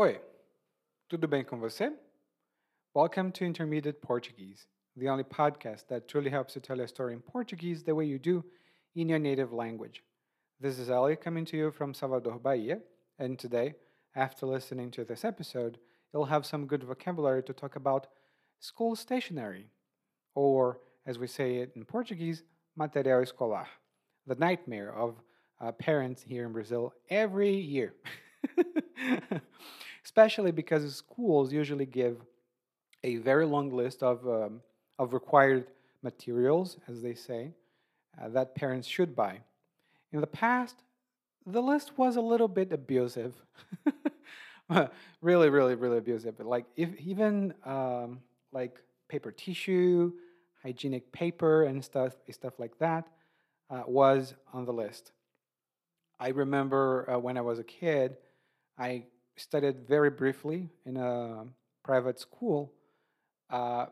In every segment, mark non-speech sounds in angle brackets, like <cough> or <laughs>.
Oi, tudo bem com você? Welcome to Intermediate Portuguese, the only podcast that truly helps you tell your story in Portuguese the way you do in your native language. This is Ali coming to you from Salvador, Bahia, and today, after listening to this episode, you'll have some good vocabulary to talk about school stationery, or as we say it in Portuguese, material escolar, the nightmare of uh, parents here in Brazil every year. <laughs> Especially because schools usually give a very long list of, um, of required materials, as they say, uh, that parents should buy. In the past, the list was a little bit abusive. <laughs> really, really, really abusive. But like if even um, like paper tissue, hygienic paper, and stuff, stuff like that uh, was on the list. I remember uh, when I was a kid, I studied very briefly in a private school, uh,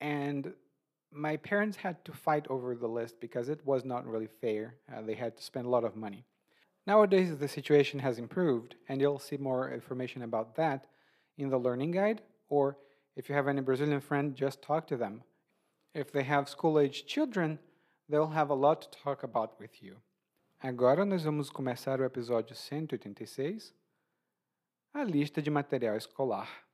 and my parents had to fight over the list because it was not really fair. Uh, they had to spend a lot of money. Nowadays, the situation has improved, and you'll see more information about that in the learning guide, or if you have any Brazilian friend, just talk to them. If they have school age children, they'll have a lot to talk about with you. Agora nós vamos começar o episódio 186, a lista de material escolar.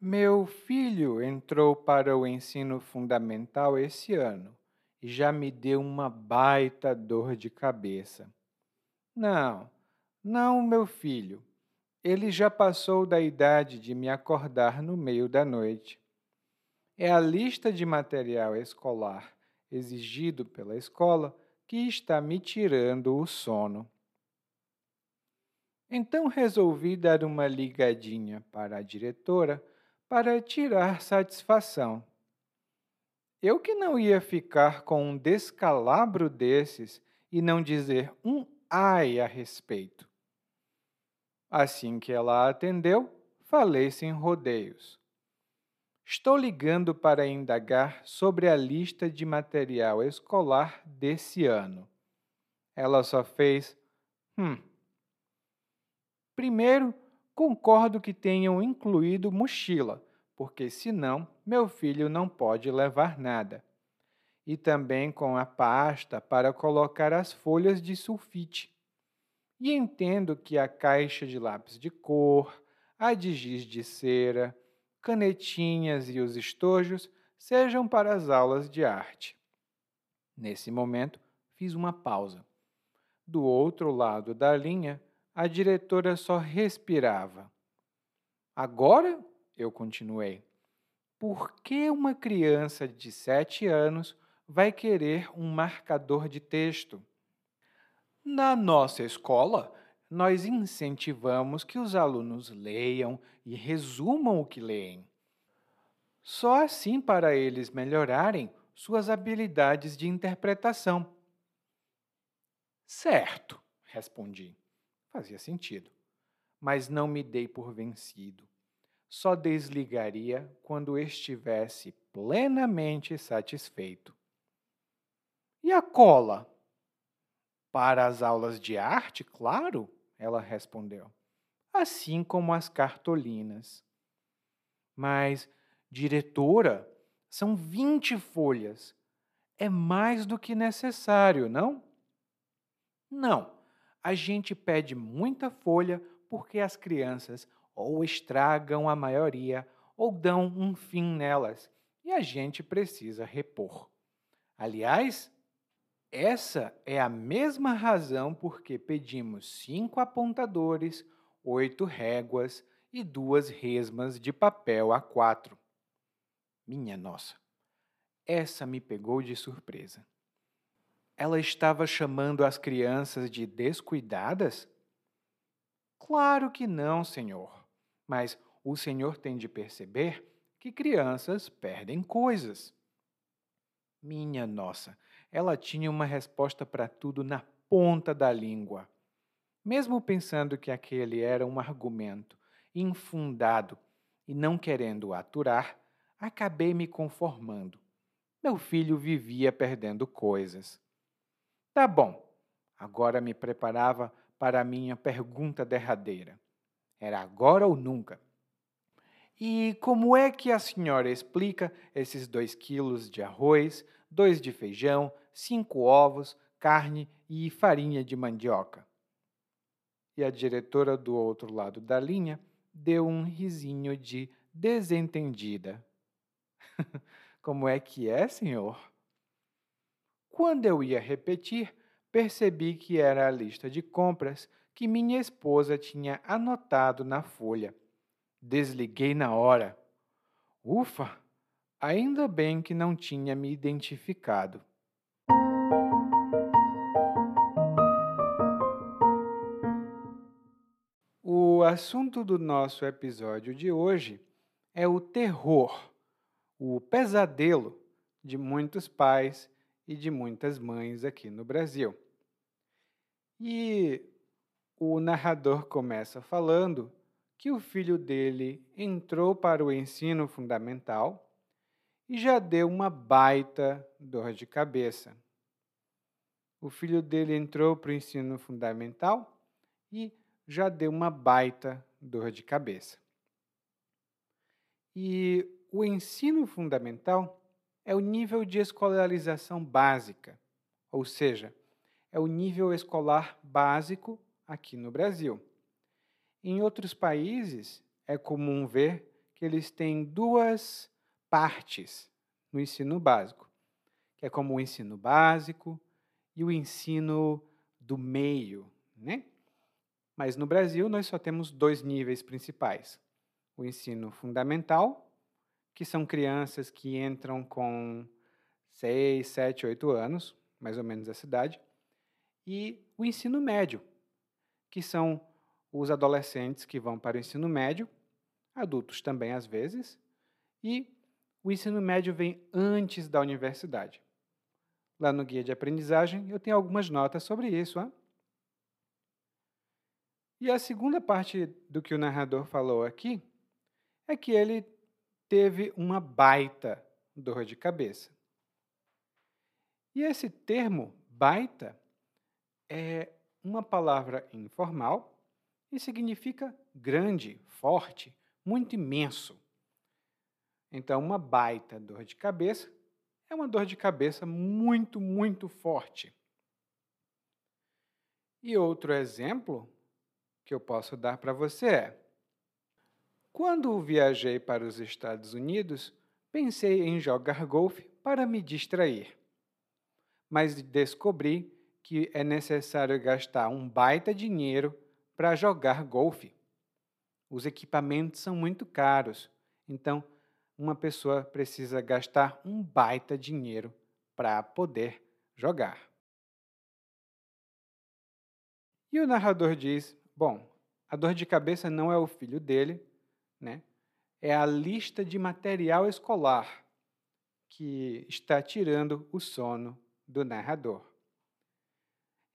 Meu filho entrou para o ensino fundamental esse ano e já me deu uma baita dor de cabeça. Não, não, meu filho. Ele já passou da idade de me acordar no meio da noite. É a lista de material escolar exigido pela escola que está me tirando o sono. Então resolvi dar uma ligadinha para a diretora para tirar satisfação. Eu que não ia ficar com um descalabro desses e não dizer um ai a respeito. Assim que ela atendeu, falei sem rodeios. Estou ligando para indagar sobre a lista de material escolar desse ano. Ela só fez hum. Primeiro, concordo que tenham incluído mochila, porque senão meu filho não pode levar nada. E também com a pasta para colocar as folhas de sulfite. E entendo que a caixa de lápis de cor, a de giz de cera, canetinhas e os estojos sejam para as aulas de arte. Nesse momento, fiz uma pausa. Do outro lado da linha, a diretora só respirava. Agora, eu continuei, por que uma criança de sete anos vai querer um marcador de texto? Na nossa escola, nós incentivamos que os alunos leiam e resumam o que leem. Só assim para eles melhorarem suas habilidades de interpretação. Certo, respondi. Fazia sentido. Mas não me dei por vencido. Só desligaria quando estivesse plenamente satisfeito. E a cola? Para as aulas de arte, claro ela respondeu, assim como as cartolinas. Mas, diretora, são vinte folhas. É mais do que necessário, não? Não. A gente pede muita folha porque as crianças ou estragam a maioria ou dão um fim nelas e a gente precisa repor. Aliás, essa é a mesma razão por que pedimos cinco apontadores, oito réguas e duas resmas de papel A4. Minha nossa, essa me pegou de surpresa. Ela estava chamando as crianças de descuidadas? Claro que não, senhor. Mas o senhor tem de perceber que crianças perdem coisas. Minha nossa, ela tinha uma resposta para tudo na ponta da língua. Mesmo pensando que aquele era um argumento infundado e não querendo aturar, acabei me conformando. Meu filho vivia perdendo coisas. Tá bom. Agora me preparava para a minha pergunta derradeira. Era agora ou nunca. E como é que a senhora explica esses dois quilos de arroz, dois de feijão, cinco ovos, carne e farinha de mandioca? E a diretora do outro lado da linha deu um risinho de desentendida. <laughs> como é que é, senhor? Quando eu ia repetir, percebi que era a lista de compras que minha esposa tinha anotado na folha. Desliguei na hora. Ufa! Ainda bem que não tinha me identificado. O assunto do nosso episódio de hoje é o terror, o pesadelo de muitos pais e de muitas mães aqui no Brasil. E o narrador começa falando que o filho dele entrou para o ensino fundamental e já deu uma baita dor de cabeça. O filho dele entrou para o ensino fundamental e já deu uma baita dor de cabeça. E o ensino fundamental é o nível de escolarização básica, ou seja, é o nível escolar básico aqui no Brasil. Em outros países, é comum ver que eles têm duas partes no ensino básico, que é como o ensino básico e o ensino do meio, né? Mas no Brasil nós só temos dois níveis principais: o ensino fundamental, que são crianças que entram com 6, 7, 8 anos, mais ou menos essa idade, e o ensino médio, que são os adolescentes que vão para o ensino médio, adultos também às vezes, e o ensino médio vem antes da universidade. Lá no guia de aprendizagem eu tenho algumas notas sobre isso. Hein? E a segunda parte do que o narrador falou aqui é que ele teve uma baita dor de cabeça. E esse termo baita é uma palavra informal e significa grande, forte, muito imenso. Então, uma baita dor de cabeça é uma dor de cabeça muito, muito forte. E outro exemplo que eu posso dar para você é: quando viajei para os Estados Unidos, pensei em jogar golfe para me distrair. Mas descobri que é necessário gastar um baita dinheiro para jogar golfe. Os equipamentos são muito caros, então uma pessoa precisa gastar um baita dinheiro para poder jogar. E o narrador diz: Bom, a dor de cabeça não é o filho dele, né? é a lista de material escolar que está tirando o sono do narrador.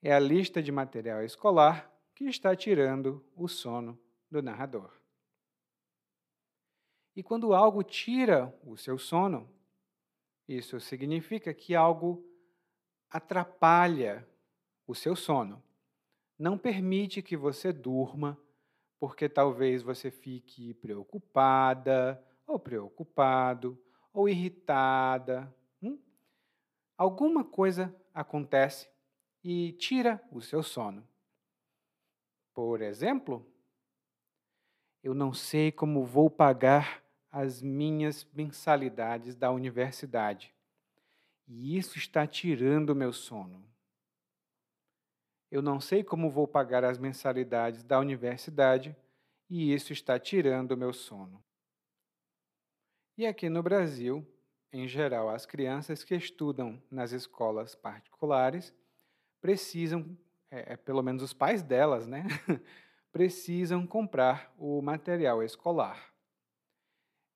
É a lista de material escolar que está tirando o sono do narrador. E quando algo tira o seu sono, isso significa que algo atrapalha o seu sono. Não permite que você durma, porque talvez você fique preocupada, ou preocupado, ou irritada. Hum? Alguma coisa acontece e tira o seu sono. Por exemplo, eu não sei como vou pagar as minhas mensalidades da universidade. E isso está tirando o meu sono. Eu não sei como vou pagar as mensalidades da universidade e isso está tirando o meu sono. E aqui no Brasil, em geral, as crianças que estudam nas escolas particulares precisam é, é, pelo menos os pais delas, né, <laughs> precisam comprar o material escolar.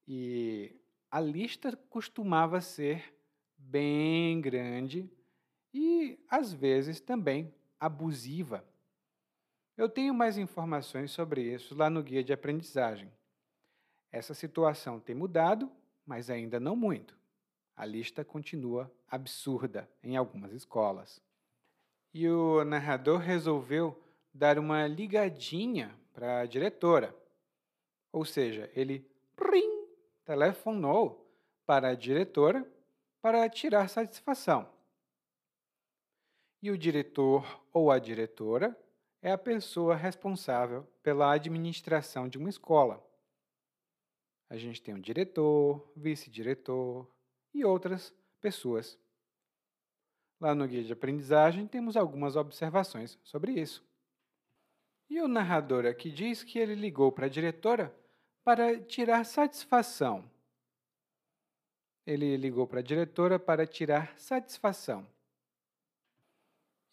E a lista costumava ser bem grande e, às vezes, também abusiva. Eu tenho mais informações sobre isso lá no guia de aprendizagem. Essa situação tem mudado, mas ainda não muito. A lista continua absurda em algumas escolas. e o narrador resolveu dar uma ligadinha para a diretora. Ou seja, ele prim, telefonou para a diretora para tirar satisfação. E o diretor ou a diretora é a pessoa responsável pela administração de uma escola. A gente tem um diretor, vice-diretor e outras pessoas. Lá no guia de aprendizagem temos algumas observações sobre isso. E o narrador aqui diz que ele ligou para a diretora para tirar satisfação. Ele ligou para a diretora para tirar satisfação.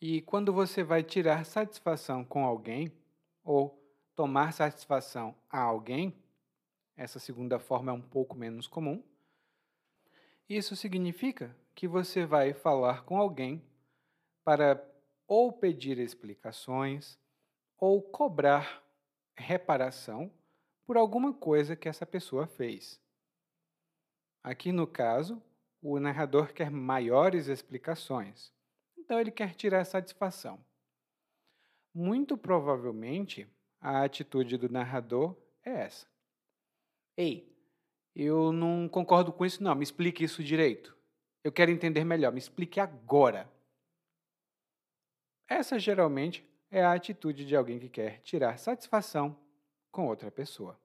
E quando você vai tirar satisfação com alguém, ou tomar satisfação a alguém, essa segunda forma é um pouco menos comum. Isso significa que você vai falar com alguém para ou pedir explicações ou cobrar reparação por alguma coisa que essa pessoa fez. Aqui no caso, o narrador quer maiores explicações, então ele quer tirar satisfação. Muito provavelmente, a atitude do narrador é essa. Ei, eu não concordo com isso, não. Me explique isso direito. Eu quero entender melhor. Me explique agora. Essa geralmente é a atitude de alguém que quer tirar satisfação com outra pessoa.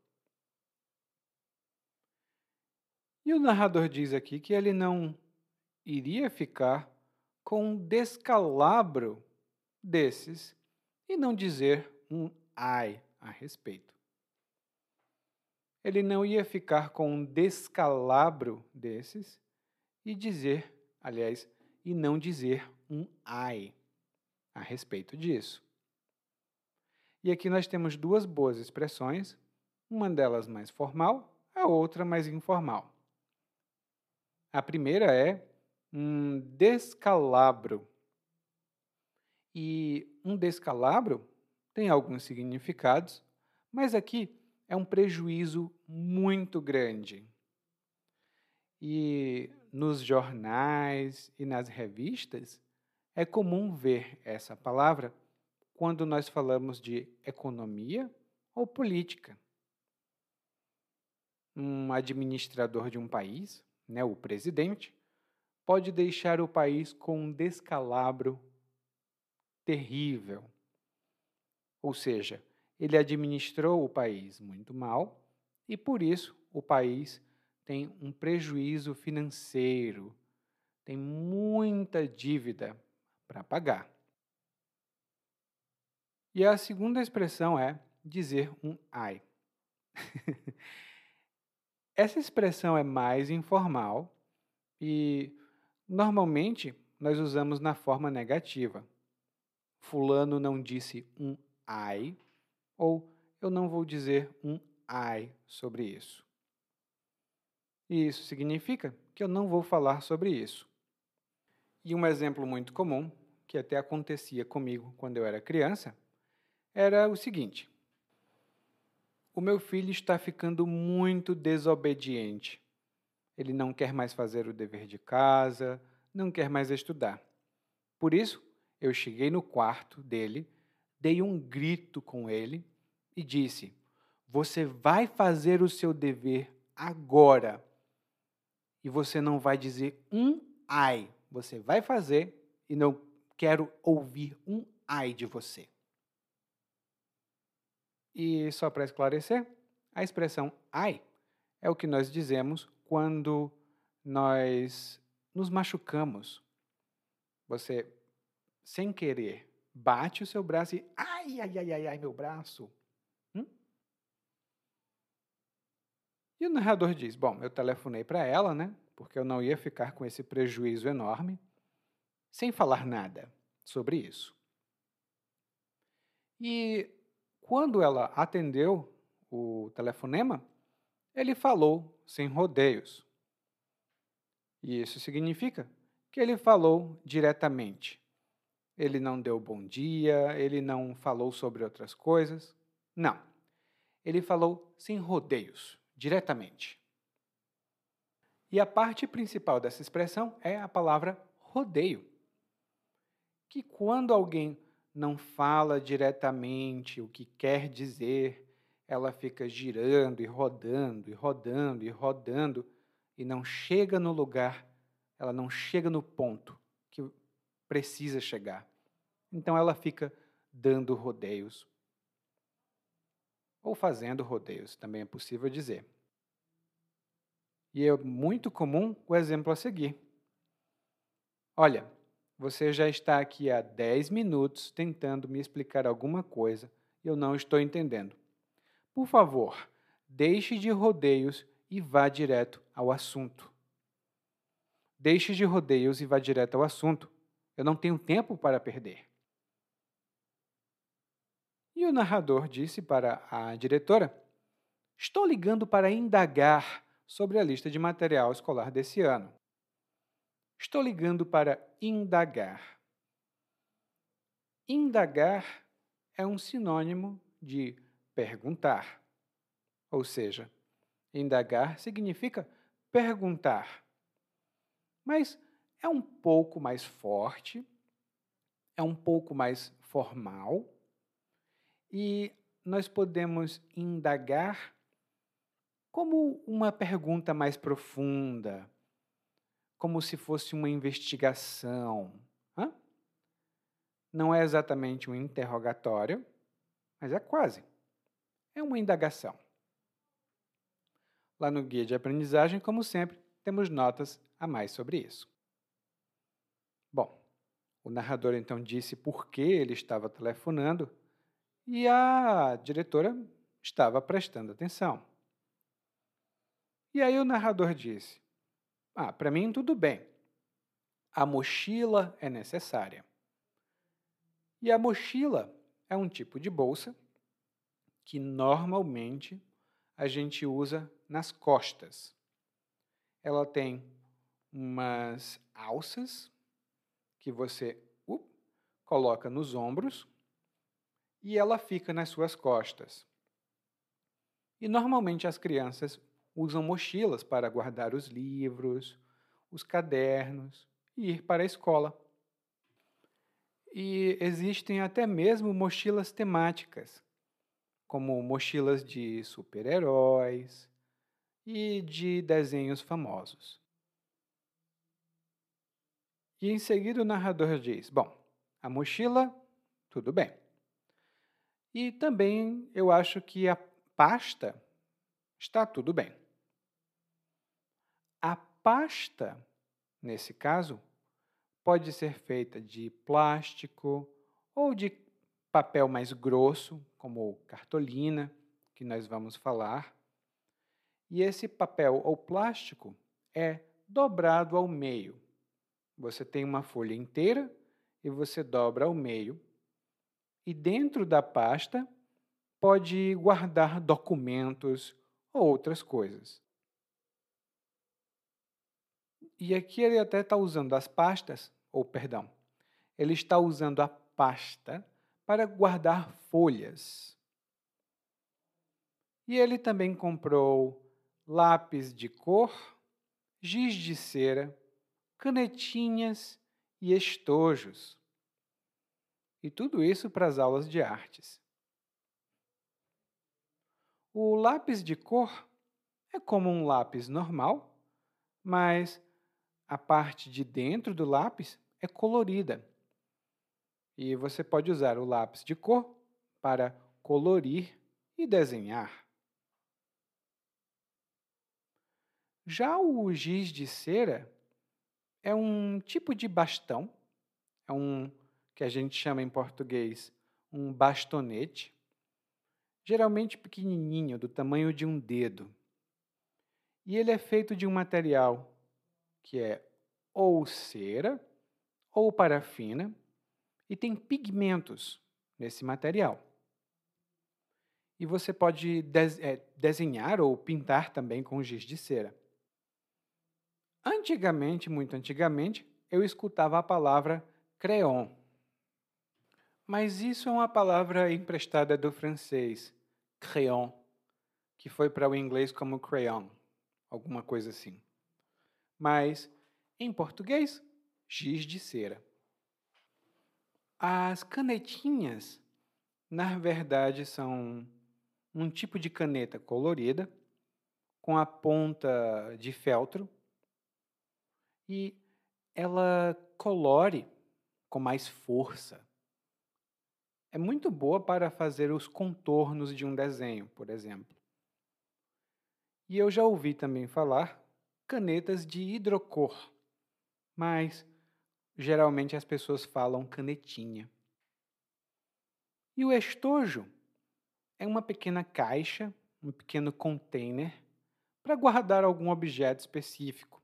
E o narrador diz aqui que ele não iria ficar com um descalabro desses e não dizer um ai a respeito ele não ia ficar com um descalabro desses e dizer, aliás, e não dizer um ai a respeito disso. E aqui nós temos duas boas expressões, uma delas mais formal, a outra mais informal. A primeira é um descalabro. E um descalabro tem alguns significados, mas aqui é um prejuízo muito grande. E nos jornais e nas revistas é comum ver essa palavra quando nós falamos de economia ou política. Um administrador de um país, né, o presidente, pode deixar o país com um descalabro terrível. Ou seja, ele administrou o país muito mal e, por isso, o país tem um prejuízo financeiro, tem muita dívida para pagar. E a segunda expressão é dizer um ai. <laughs> Essa expressão é mais informal e normalmente nós usamos na forma negativa. Fulano não disse um ai ou eu não vou dizer um ai sobre isso. E isso significa que eu não vou falar sobre isso. E um exemplo muito comum, que até acontecia comigo quando eu era criança, era o seguinte: O meu filho está ficando muito desobediente. Ele não quer mais fazer o dever de casa, não quer mais estudar. Por isso, eu cheguei no quarto dele dei um grito com ele e disse: Você vai fazer o seu dever agora. E você não vai dizer um ai. Você vai fazer e não quero ouvir um ai de você. E só para esclarecer, a expressão ai é o que nós dizemos quando nós nos machucamos. Você, sem querer, bate o seu braço e ai, ai, ai, ai, ai, meu braço. Hum? E o narrador diz: Bom, eu telefonei para ela, né? Porque eu não ia ficar com esse prejuízo enorme, sem falar nada sobre isso. E quando ela atendeu o telefonema, ele falou sem rodeios. E isso significa que ele falou diretamente. Ele não deu bom dia, ele não falou sobre outras coisas. Não. Ele falou sem rodeios, diretamente. E a parte principal dessa expressão é a palavra rodeio. que quando alguém não fala diretamente o que quer dizer, ela fica girando e rodando e rodando e rodando e não chega no lugar, ela não chega no ponto que precisa chegar. Então ela fica dando rodeios. Ou fazendo rodeios, também é possível dizer. E é muito comum o exemplo a seguir. Olha, você já está aqui há 10 minutos tentando me explicar alguma coisa e eu não estou entendendo. Por favor, deixe de rodeios e vá direto ao assunto. Deixe de rodeios e vá direto ao assunto. Eu não tenho tempo para perder. E o narrador disse para a diretora: Estou ligando para indagar sobre a lista de material escolar desse ano. Estou ligando para indagar. Indagar é um sinônimo de perguntar. Ou seja, indagar significa perguntar. Mas é um pouco mais forte, é um pouco mais formal e nós podemos indagar como uma pergunta mais profunda, como se fosse uma investigação. Hã? Não é exatamente um interrogatório, mas é quase. É uma indagação. Lá no guia de aprendizagem, como sempre, temos notas a mais sobre isso. Bom, o narrador então disse por que ele estava telefonando e a diretora estava prestando atenção. E aí o narrador disse: Ah, para mim tudo bem. A mochila é necessária. E a mochila é um tipo de bolsa que normalmente a gente usa nas costas. Ela tem umas alças que você uh, coloca nos ombros e ela fica nas suas costas. E normalmente as crianças usam mochilas para guardar os livros, os cadernos e ir para a escola. E existem até mesmo mochilas temáticas, como mochilas de super-heróis e de desenhos famosos. E em seguida o narrador diz: Bom, a mochila, tudo bem. E também eu acho que a pasta está tudo bem. A pasta, nesse caso, pode ser feita de plástico ou de papel mais grosso, como cartolina, que nós vamos falar. E esse papel ou plástico é dobrado ao meio. Você tem uma folha inteira e você dobra ao meio. E dentro da pasta pode guardar documentos ou outras coisas. E aqui ele até está usando as pastas, ou perdão, ele está usando a pasta para guardar folhas. E ele também comprou lápis de cor, giz de cera, canetinhas e estojos. E tudo isso para as aulas de artes. O lápis de cor é como um lápis normal, mas a parte de dentro do lápis é colorida. E você pode usar o lápis de cor para colorir e desenhar. Já o giz de cera é um tipo de bastão, é um que a gente chama em português um bastonete, geralmente pequenininho, do tamanho de um dedo. E ele é feito de um material que é ou cera ou parafina e tem pigmentos nesse material. E você pode é, desenhar ou pintar também com giz de cera. Antigamente, muito antigamente, eu escutava a palavra crayon. Mas isso é uma palavra emprestada do francês, crayon, que foi para o inglês como crayon, alguma coisa assim mas em português, giz de cera. As canetinhas, na verdade, são um tipo de caneta colorida com a ponta de feltro e ela colore com mais força. É muito boa para fazer os contornos de um desenho, por exemplo. E eu já ouvi também falar canetas de hidrocor, mas geralmente as pessoas falam canetinha. E o estojo é uma pequena caixa, um pequeno container para guardar algum objeto específico.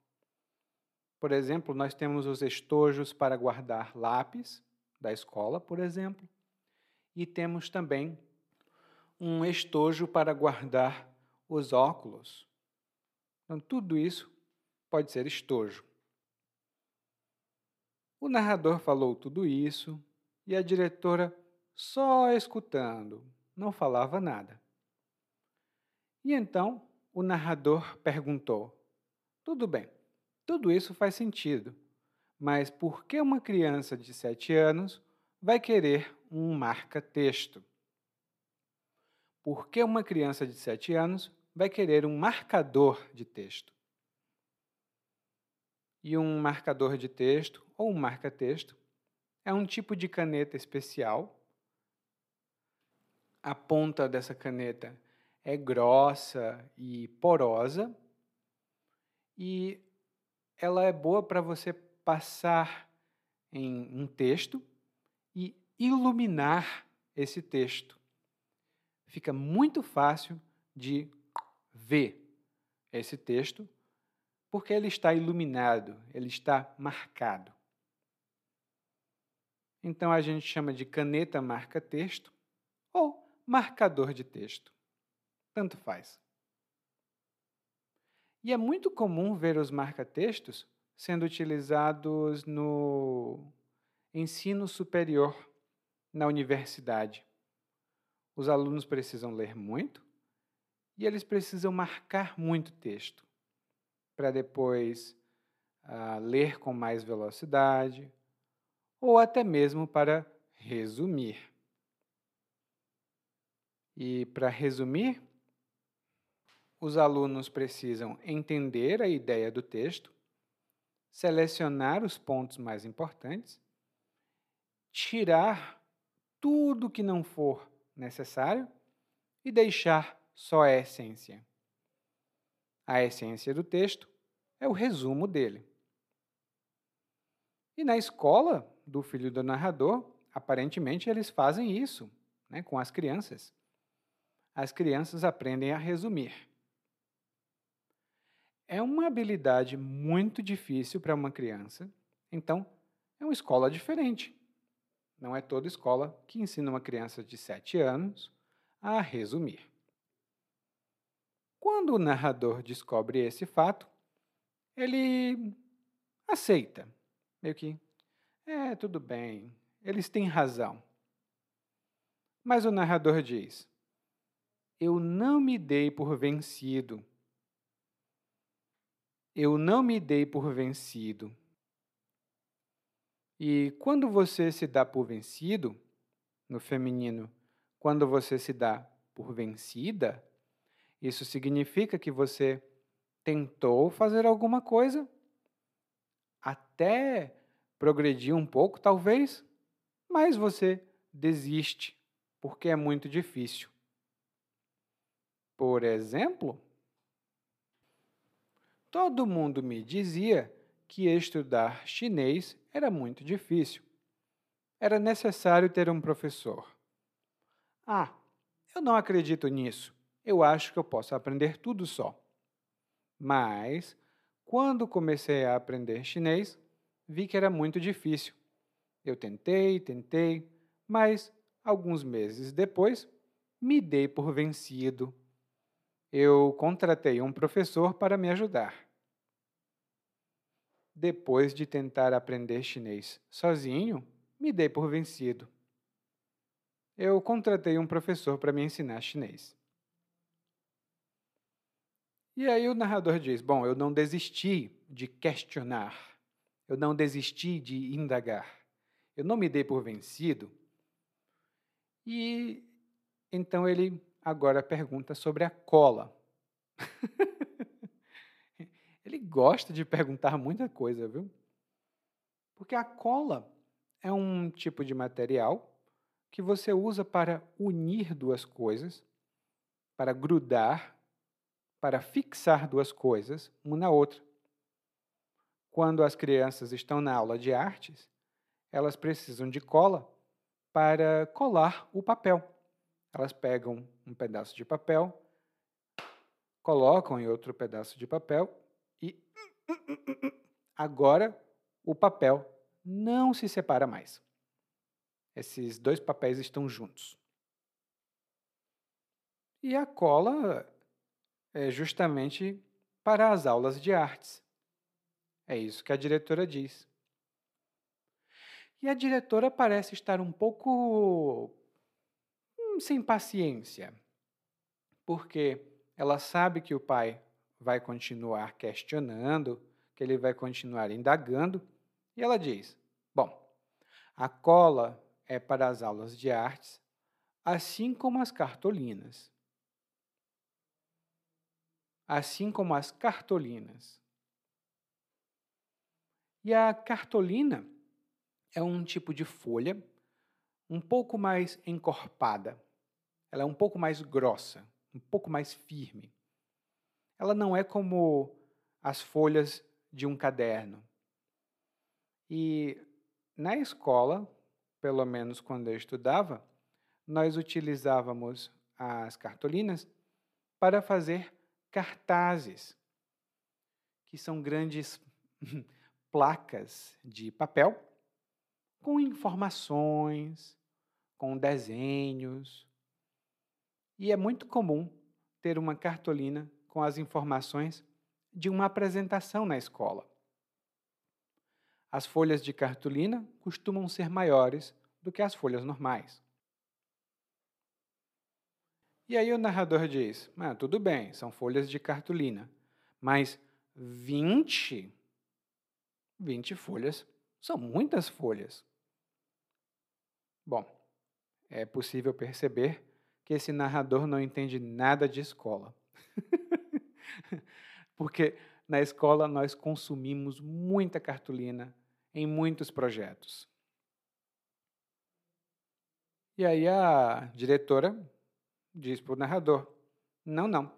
Por exemplo, nós temos os estojos para guardar lápis da escola, por exemplo, e temos também um estojo para guardar os óculos. Então, tudo isso pode ser estojo. O narrador falou tudo isso e a diretora só escutando, não falava nada. E então o narrador perguntou: Tudo bem, tudo isso faz sentido, mas por que uma criança de sete anos vai querer um marca-texto? Por que uma criança de sete anos vai querer um marcador de texto? E um marcador de texto, ou um marca-texto, é um tipo de caneta especial. A ponta dessa caneta é grossa e porosa e ela é boa para você passar em um texto e iluminar esse texto. Fica muito fácil de ver esse texto porque ele está iluminado, ele está marcado. Então a gente chama de caneta marca-texto ou marcador de texto. Tanto faz. E é muito comum ver os marca-textos sendo utilizados no ensino superior, na universidade. Os alunos precisam ler muito e eles precisam marcar muito texto para depois uh, ler com mais velocidade ou até mesmo para resumir. E para resumir, os alunos precisam entender a ideia do texto, selecionar os pontos mais importantes, tirar tudo que não for necessário e deixar só a essência. A essência do texto é o resumo dele. E na escola do filho do narrador, aparentemente eles fazem isso né, com as crianças. As crianças aprendem a resumir. É uma habilidade muito difícil para uma criança, então é uma escola diferente. Não é toda escola que ensina uma criança de 7 anos a resumir. Quando o narrador descobre esse fato, ele aceita, meio que, é, tudo bem, eles têm razão. Mas o narrador diz: Eu não me dei por vencido eu não me dei por vencido. E quando você se dá por vencido, no feminino, quando você se dá por vencida, isso significa que você tentou fazer alguma coisa, até progredir um pouco, talvez, mas você desiste, porque é muito difícil. Por exemplo, Todo mundo me dizia que estudar chinês era muito difícil. Era necessário ter um professor. Ah, eu não acredito nisso. Eu acho que eu posso aprender tudo só. Mas, quando comecei a aprender chinês, vi que era muito difícil. Eu tentei, tentei, mas alguns meses depois me dei por vencido. Eu contratei um professor para me ajudar depois de tentar aprender chinês sozinho, me dei por vencido. Eu contratei um professor para me ensinar chinês. E aí o narrador diz: Bom, eu não desisti de questionar, eu não desisti de indagar, eu não me dei por vencido. E então ele agora pergunta sobre a cola. <laughs> ele gosta de perguntar muita coisa, viu? Porque a cola é um tipo de material que você usa para unir duas coisas, para grudar, para fixar duas coisas uma na outra. Quando as crianças estão na aula de artes, elas precisam de cola para colar o papel. Elas pegam um pedaço de papel, colocam em outro pedaço de papel e agora o papel não se separa mais. Esses dois papéis estão juntos. E a cola é justamente para as aulas de artes. É isso que a diretora diz. E a diretora parece estar um pouco hum, sem paciência, porque ela sabe que o pai vai continuar questionando, que ele vai continuar indagando, e ela diz: Bom, a cola é para as aulas de artes, assim como as cartolinas. Assim como as cartolinas. E a cartolina é um tipo de folha um pouco mais encorpada. Ela é um pouco mais grossa, um pouco mais firme. Ela não é como as folhas de um caderno. E na escola, pelo menos quando eu estudava, nós utilizávamos as cartolinas para fazer cartazes, que são grandes <laughs> placas de papel com informações, com desenhos. E é muito comum ter uma cartolina com as informações de uma apresentação na escola. As folhas de cartolina costumam ser maiores do que as folhas normais. E aí o narrador diz: ah, tudo bem, são folhas de cartolina, mas 20 20 folhas são muitas folhas. Bom, é possível perceber que esse narrador não entende nada de escola. <laughs> Porque na escola nós consumimos muita cartolina em muitos projetos. E aí a diretora diz para o narrador: não, não,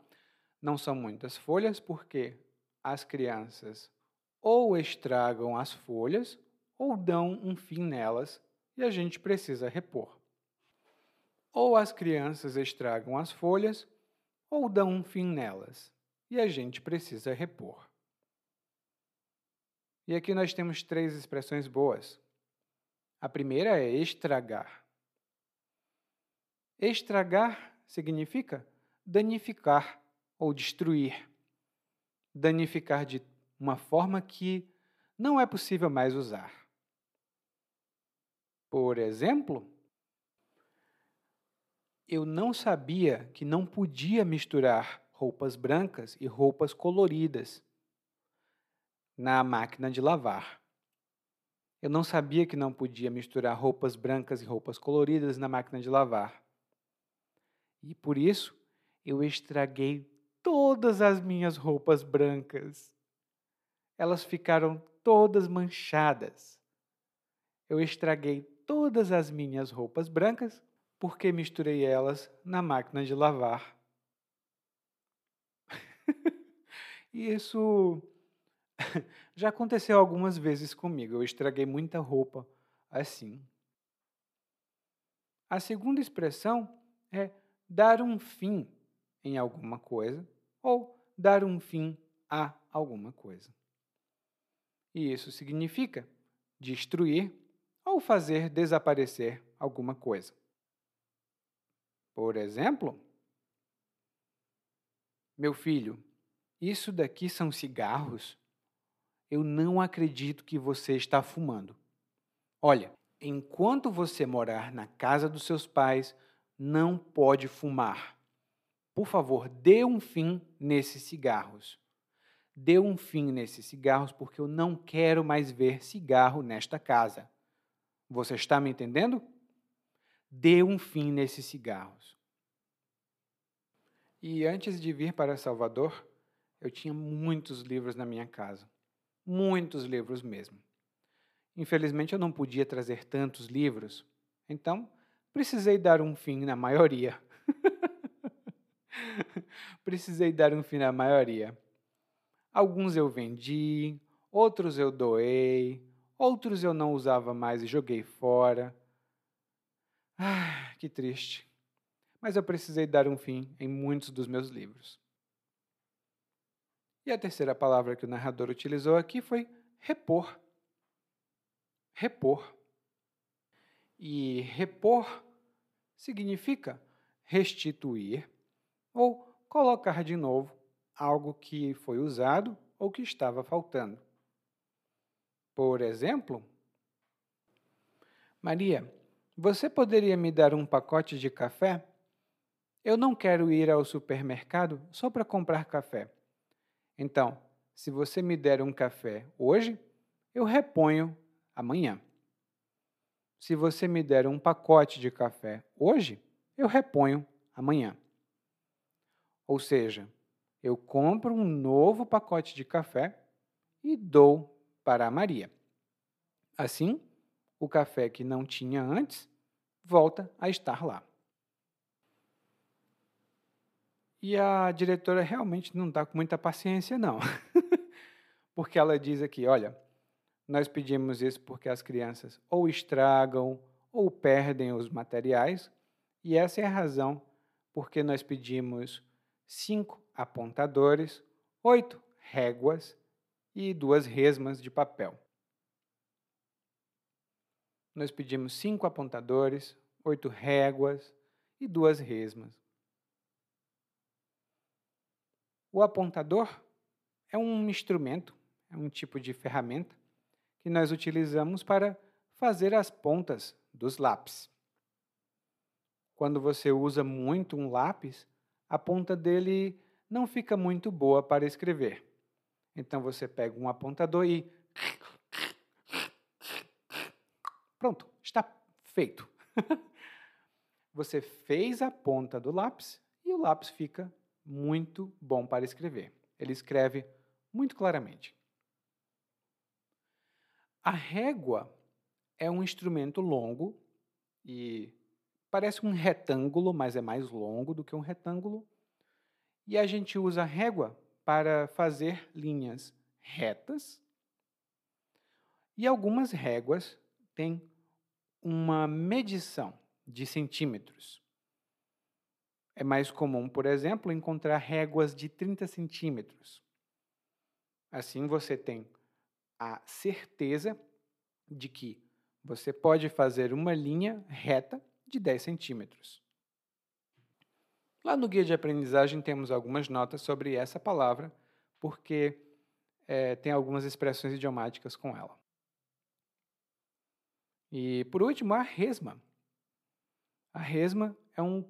não são muitas folhas, porque as crianças ou estragam as folhas ou dão um fim nelas e a gente precisa repor. Ou as crianças estragam as folhas ou dão um fim nelas e a gente precisa repor. E aqui nós temos três expressões boas. A primeira é estragar. Estragar significa danificar ou destruir. Danificar de uma forma que não é possível mais usar. Por exemplo, eu não sabia que não podia misturar roupas brancas e roupas coloridas na máquina de lavar. Eu não sabia que não podia misturar roupas brancas e roupas coloridas na máquina de lavar. E por isso eu estraguei todas as minhas roupas brancas elas ficaram todas manchadas. Eu estraguei todas as minhas roupas brancas porque misturei elas na máquina de lavar. <laughs> e isso <laughs> já aconteceu algumas vezes comigo. Eu estraguei muita roupa assim. A segunda expressão é dar um fim em alguma coisa ou dar um fim a alguma coisa. E isso significa destruir ou fazer desaparecer alguma coisa. Por exemplo, meu filho, isso daqui são cigarros? Eu não acredito que você está fumando. Olha, enquanto você morar na casa dos seus pais, não pode fumar. Por favor, dê um fim nesses cigarros. Dê um fim nesses cigarros, porque eu não quero mais ver cigarro nesta casa. Você está me entendendo? Dê um fim nesses cigarros. E antes de vir para Salvador, eu tinha muitos livros na minha casa. Muitos livros mesmo. Infelizmente, eu não podia trazer tantos livros, então precisei dar um fim na maioria. <laughs> precisei dar um fim na maioria. Alguns eu vendi, outros eu doei, outros eu não usava mais e joguei fora. Ah, que triste. Mas eu precisei dar um fim em muitos dos meus livros. E a terceira palavra que o narrador utilizou aqui foi repor. Repor. E repor significa restituir ou colocar de novo algo que foi usado ou que estava faltando. Por exemplo, Maria, você poderia me dar um pacote de café? Eu não quero ir ao supermercado só para comprar café. Então, se você me der um café hoje, eu reponho amanhã. Se você me der um pacote de café hoje, eu reponho amanhã. Ou seja, eu compro um novo pacote de café e dou para a Maria. Assim, o café que não tinha antes volta a estar lá. E a diretora realmente não está com muita paciência, não. <laughs> porque ela diz aqui: olha, nós pedimos isso porque as crianças ou estragam ou perdem os materiais, e essa é a razão porque nós pedimos cinco apontadores, oito réguas e duas resmas de papel. Nós pedimos cinco apontadores, oito réguas e duas resmas. O apontador é um instrumento, é um tipo de ferramenta que nós utilizamos para fazer as pontas dos lápis. Quando você usa muito um lápis, a ponta dele não fica muito boa para escrever. Então você pega um apontador e. Pronto, está feito. <laughs> você fez a ponta do lápis e o lápis fica muito bom para escrever. Ele escreve muito claramente. A régua é um instrumento longo e parece um retângulo, mas é mais longo do que um retângulo. E a gente usa a régua para fazer linhas retas. E algumas réguas têm uma medição de centímetros. É mais comum, por exemplo, encontrar réguas de 30 centímetros. Assim você tem a certeza de que você pode fazer uma linha reta de 10 centímetros. Lá no guia de aprendizagem temos algumas notas sobre essa palavra, porque é, tem algumas expressões idiomáticas com ela. E por último, a resma. A resma é um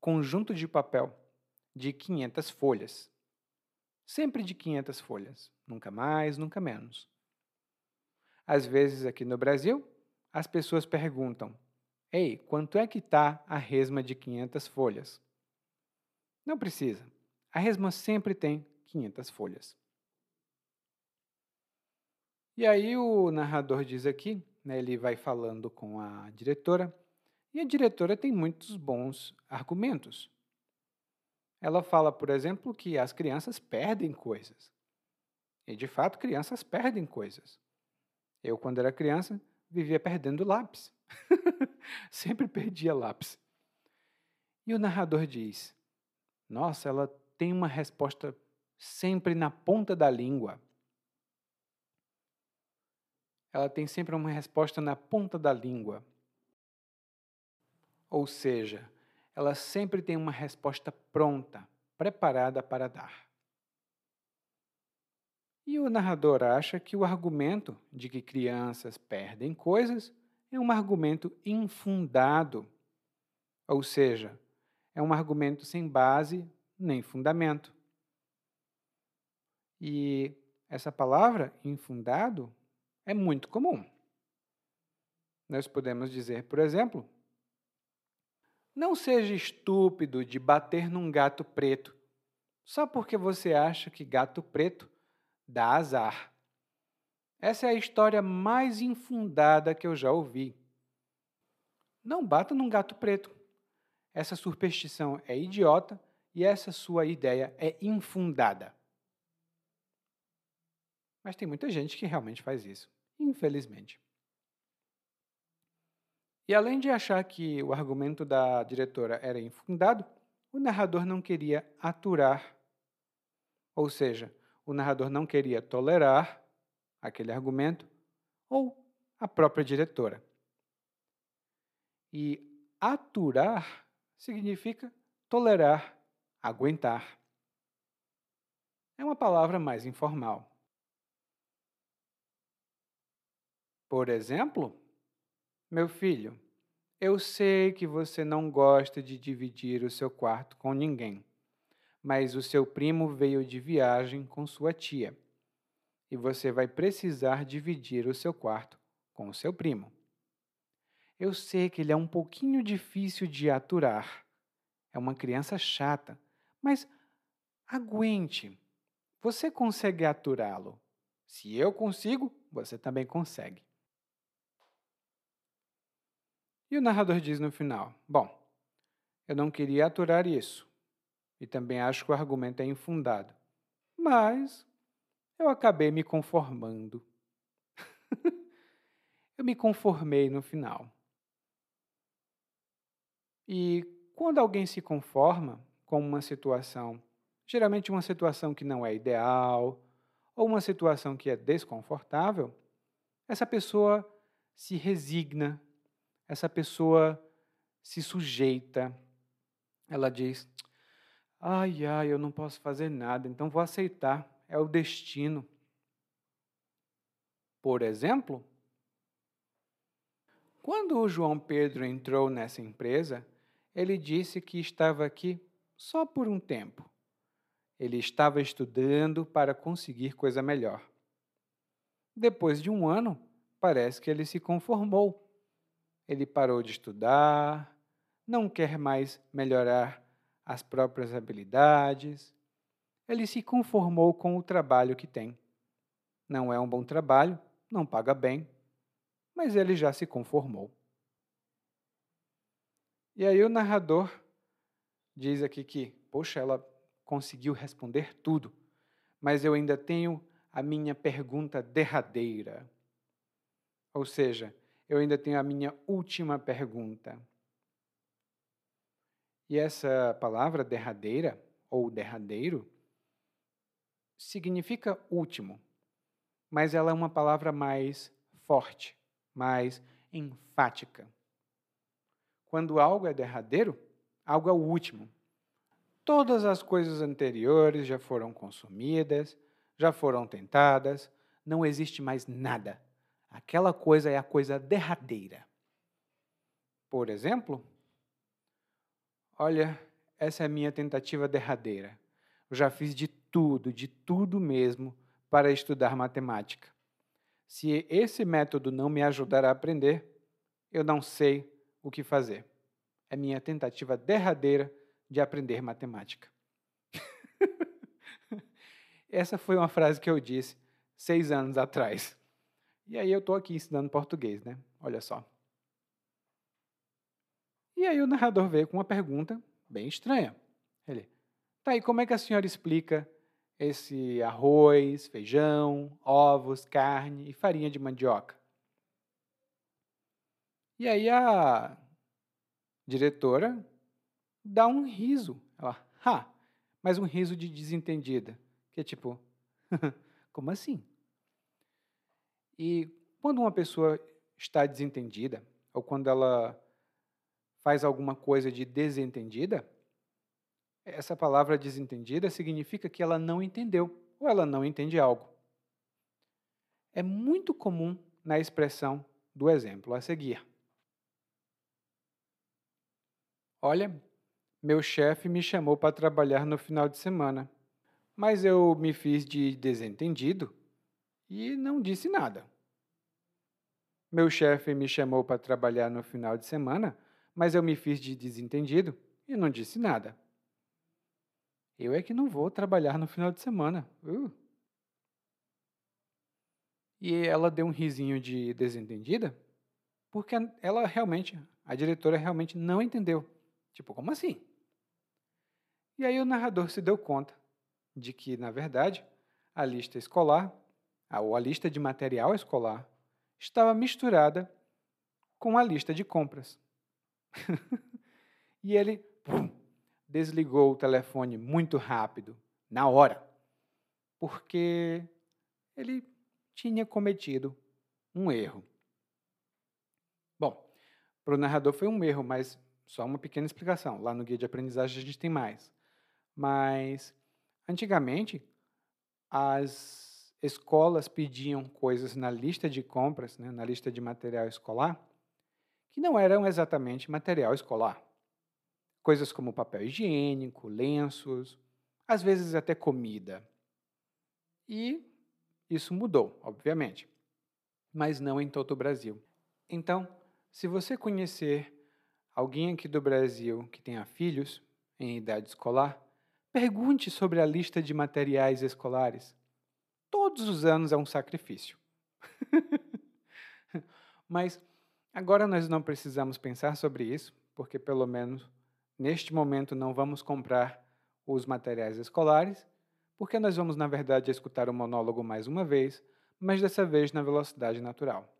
conjunto de papel de 500 folhas. Sempre de 500 folhas, nunca mais, nunca menos. Às vezes, aqui no Brasil, as pessoas perguntam: Ei, quanto é que está a resma de 500 folhas? Não precisa. A resma sempre tem 500 folhas. E aí o narrador diz aqui, né, ele vai falando com a diretora, e a diretora tem muitos bons argumentos. Ela fala, por exemplo, que as crianças perdem coisas. E, de fato, crianças perdem coisas. Eu, quando era criança, vivia perdendo lápis. <laughs> Sempre perdia lápis. E o narrador diz: Nossa, ela tem uma resposta sempre na ponta da língua. Ela tem sempre uma resposta na ponta da língua. Ou seja, ela sempre tem uma resposta pronta, preparada para dar. E o narrador acha que o argumento de que crianças perdem coisas é um argumento infundado, ou seja, é um argumento sem base nem fundamento. E essa palavra, infundado, é muito comum. Nós podemos dizer, por exemplo, não seja estúpido de bater num gato preto só porque você acha que gato preto dá azar. Essa é a história mais infundada que eu já ouvi. Não bata num gato preto. Essa superstição é idiota e essa sua ideia é infundada. Mas tem muita gente que realmente faz isso, infelizmente. E além de achar que o argumento da diretora era infundado, o narrador não queria aturar, ou seja, o narrador não queria tolerar aquele argumento ou a própria diretora. E aturar significa tolerar, aguentar. É uma palavra mais informal. Por exemplo, meu filho, eu sei que você não gosta de dividir o seu quarto com ninguém, mas o seu primo veio de viagem com sua tia e você vai precisar dividir o seu quarto com o seu primo. Eu sei que ele é um pouquinho difícil de aturar. É uma criança chata, mas aguente. Você consegue aturá-lo. Se eu consigo, você também consegue. E o narrador diz no final: Bom, eu não queria aturar isso, e também acho que o argumento é infundado, mas eu acabei me conformando. <laughs> eu me conformei no final. E quando alguém se conforma com uma situação, geralmente uma situação que não é ideal, ou uma situação que é desconfortável, essa pessoa se resigna essa pessoa se sujeita. Ela diz: Ai, ai, eu não posso fazer nada, então vou aceitar, é o destino. Por exemplo, quando o João Pedro entrou nessa empresa, ele disse que estava aqui só por um tempo. Ele estava estudando para conseguir coisa melhor. Depois de um ano, parece que ele se conformou ele parou de estudar, não quer mais melhorar as próprias habilidades. Ele se conformou com o trabalho que tem. Não é um bom trabalho, não paga bem, mas ele já se conformou. E aí o narrador diz aqui que, poxa, ela conseguiu responder tudo, mas eu ainda tenho a minha pergunta derradeira. Ou seja, eu ainda tenho a minha última pergunta. E essa palavra derradeira, ou derradeiro, significa último, mas ela é uma palavra mais forte, mais enfática. Quando algo é derradeiro, algo é o último. Todas as coisas anteriores já foram consumidas, já foram tentadas, não existe mais nada. Aquela coisa é a coisa derradeira. Por exemplo, olha, essa é a minha tentativa derradeira. Eu já fiz de tudo, de tudo mesmo, para estudar matemática. Se esse método não me ajudar a aprender, eu não sei o que fazer. É minha tentativa derradeira de aprender matemática. <laughs> Essa foi uma frase que eu disse seis anos atrás. E aí eu estou aqui ensinando português, né? Olha só. E aí o narrador veio com uma pergunta bem estranha. Ele, tá aí, como é que a senhora explica esse arroz, feijão, ovos, carne e farinha de mandioca? E aí a diretora dá um riso. Ela, ha, mas um riso de desentendida. Que é tipo, <laughs> como assim? E quando uma pessoa está desentendida, ou quando ela faz alguma coisa de desentendida, essa palavra desentendida significa que ela não entendeu ou ela não entende algo. É muito comum na expressão do exemplo a seguir. Olha, meu chefe me chamou para trabalhar no final de semana, mas eu me fiz de desentendido e não disse nada. Meu chefe me chamou para trabalhar no final de semana, mas eu me fiz de desentendido e não disse nada. Eu é que não vou trabalhar no final de semana. Uh. E ela deu um risinho de desentendida, porque ela realmente, a diretora realmente não entendeu. Tipo, como assim? E aí o narrador se deu conta de que, na verdade, a lista escolar, ou a lista de material escolar, estava misturada com a lista de compras. <laughs> e ele pum, desligou o telefone muito rápido, na hora, porque ele tinha cometido um erro. Bom, para o narrador foi um erro, mas só uma pequena explicação. Lá no guia de aprendizagem a gente tem mais. Mas, antigamente, as escolas pediam coisas na lista de compras, né, na lista de material escolar, que não eram exatamente material escolar. Coisas como papel higiênico, lenços, às vezes até comida. E isso mudou, obviamente, mas não em todo o Brasil. Então, se você conhecer alguém aqui do Brasil que tenha filhos em idade escolar, pergunte sobre a lista de materiais escolares. Todos os anos é um sacrifício. <laughs> Mas agora nós não precisamos pensar sobre isso, porque pelo menos neste momento não vamos comprar os materiais escolares, porque nós vamos, na verdade, escutar o monólogo mais uma vez, mas dessa vez na velocidade natural.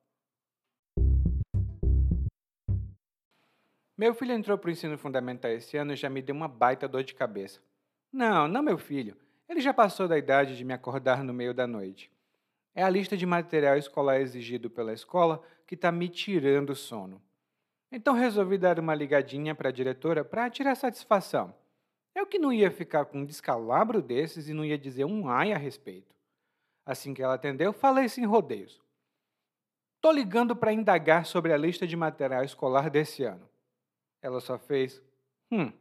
Meu filho entrou para o ensino fundamental esse ano e já me deu uma baita dor de cabeça. Não, não meu filho. Ele já passou da idade de me acordar no meio da noite. É a lista de material escolar exigido pela escola que está me tirando o sono. Então resolvi dar uma ligadinha para a diretora para tirar satisfação. Eu que não ia ficar com um descalabro desses e não ia dizer um ai a respeito. Assim que ela atendeu, falei sem rodeios. Tô ligando para indagar sobre a lista de material escolar desse ano. Ela só fez. Hum.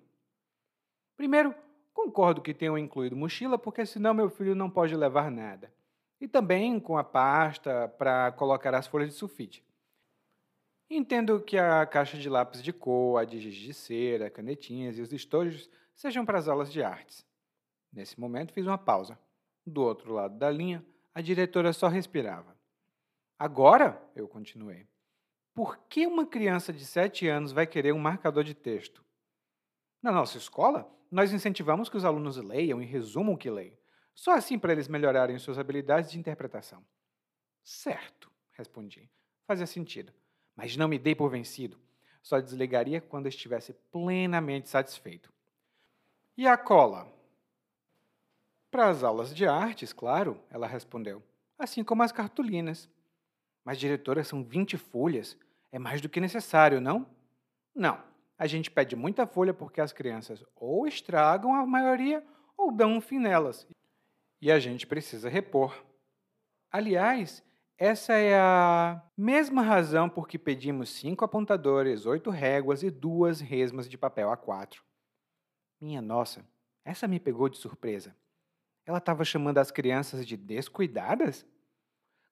Primeiro, concordo que tenham incluído mochila, porque senão meu filho não pode levar nada. E também com a pasta para colocar as folhas de sulfite. Entendo que a caixa de lápis de cor, a de giz de cera, canetinhas e os estojos sejam para as aulas de artes. Nesse momento fiz uma pausa. Do outro lado da linha, a diretora só respirava. Agora, eu continuei, por que uma criança de 7 anos vai querer um marcador de texto? Na nossa escola, nós incentivamos que os alunos leiam e resumam o que leem. Só assim para eles melhorarem suas habilidades de interpretação. Certo, respondi. Fazia sentido. Mas não me dei por vencido. Só desligaria quando estivesse plenamente satisfeito. E a cola? Para as aulas de artes, claro, ela respondeu. Assim como as cartolinas. Mas, diretora, são 20 folhas. É mais do que necessário, não? Não. A gente pede muita folha porque as crianças ou estragam a maioria ou dão um fim nelas. E a gente precisa repor. Aliás, essa é a mesma razão por que pedimos cinco apontadores, oito réguas e duas resmas de papel A4. Minha nossa, essa me pegou de surpresa. Ela estava chamando as crianças de descuidadas?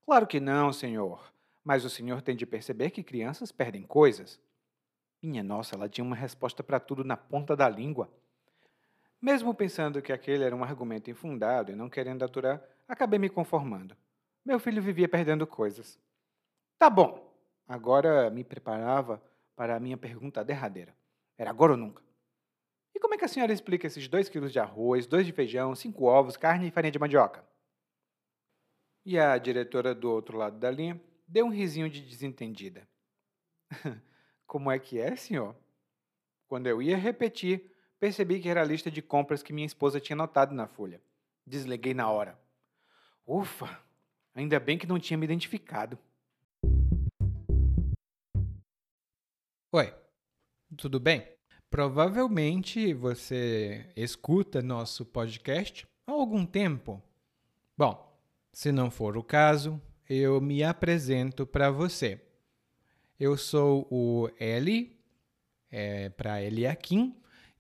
Claro que não, senhor. Mas o senhor tem de perceber que crianças perdem coisas. Minha nossa, ela tinha uma resposta para tudo na ponta da língua. Mesmo pensando que aquele era um argumento infundado e não querendo aturar, acabei me conformando. Meu filho vivia perdendo coisas. Tá bom. Agora me preparava para a minha pergunta derradeira. Era agora ou nunca. E como é que a senhora explica esses dois quilos de arroz, dois de feijão, cinco ovos, carne e farinha de mandioca? E a diretora do outro lado da linha deu um risinho de desentendida. <laughs> Como é que é, senhor? Quando eu ia repetir, percebi que era a lista de compras que minha esposa tinha notado na folha. Desliguei na hora. Ufa! Ainda bem que não tinha me identificado. Oi, tudo bem? Provavelmente você escuta nosso podcast há algum tempo. Bom, se não for o caso, eu me apresento para você. Eu sou o Eli, é, para Eliakim,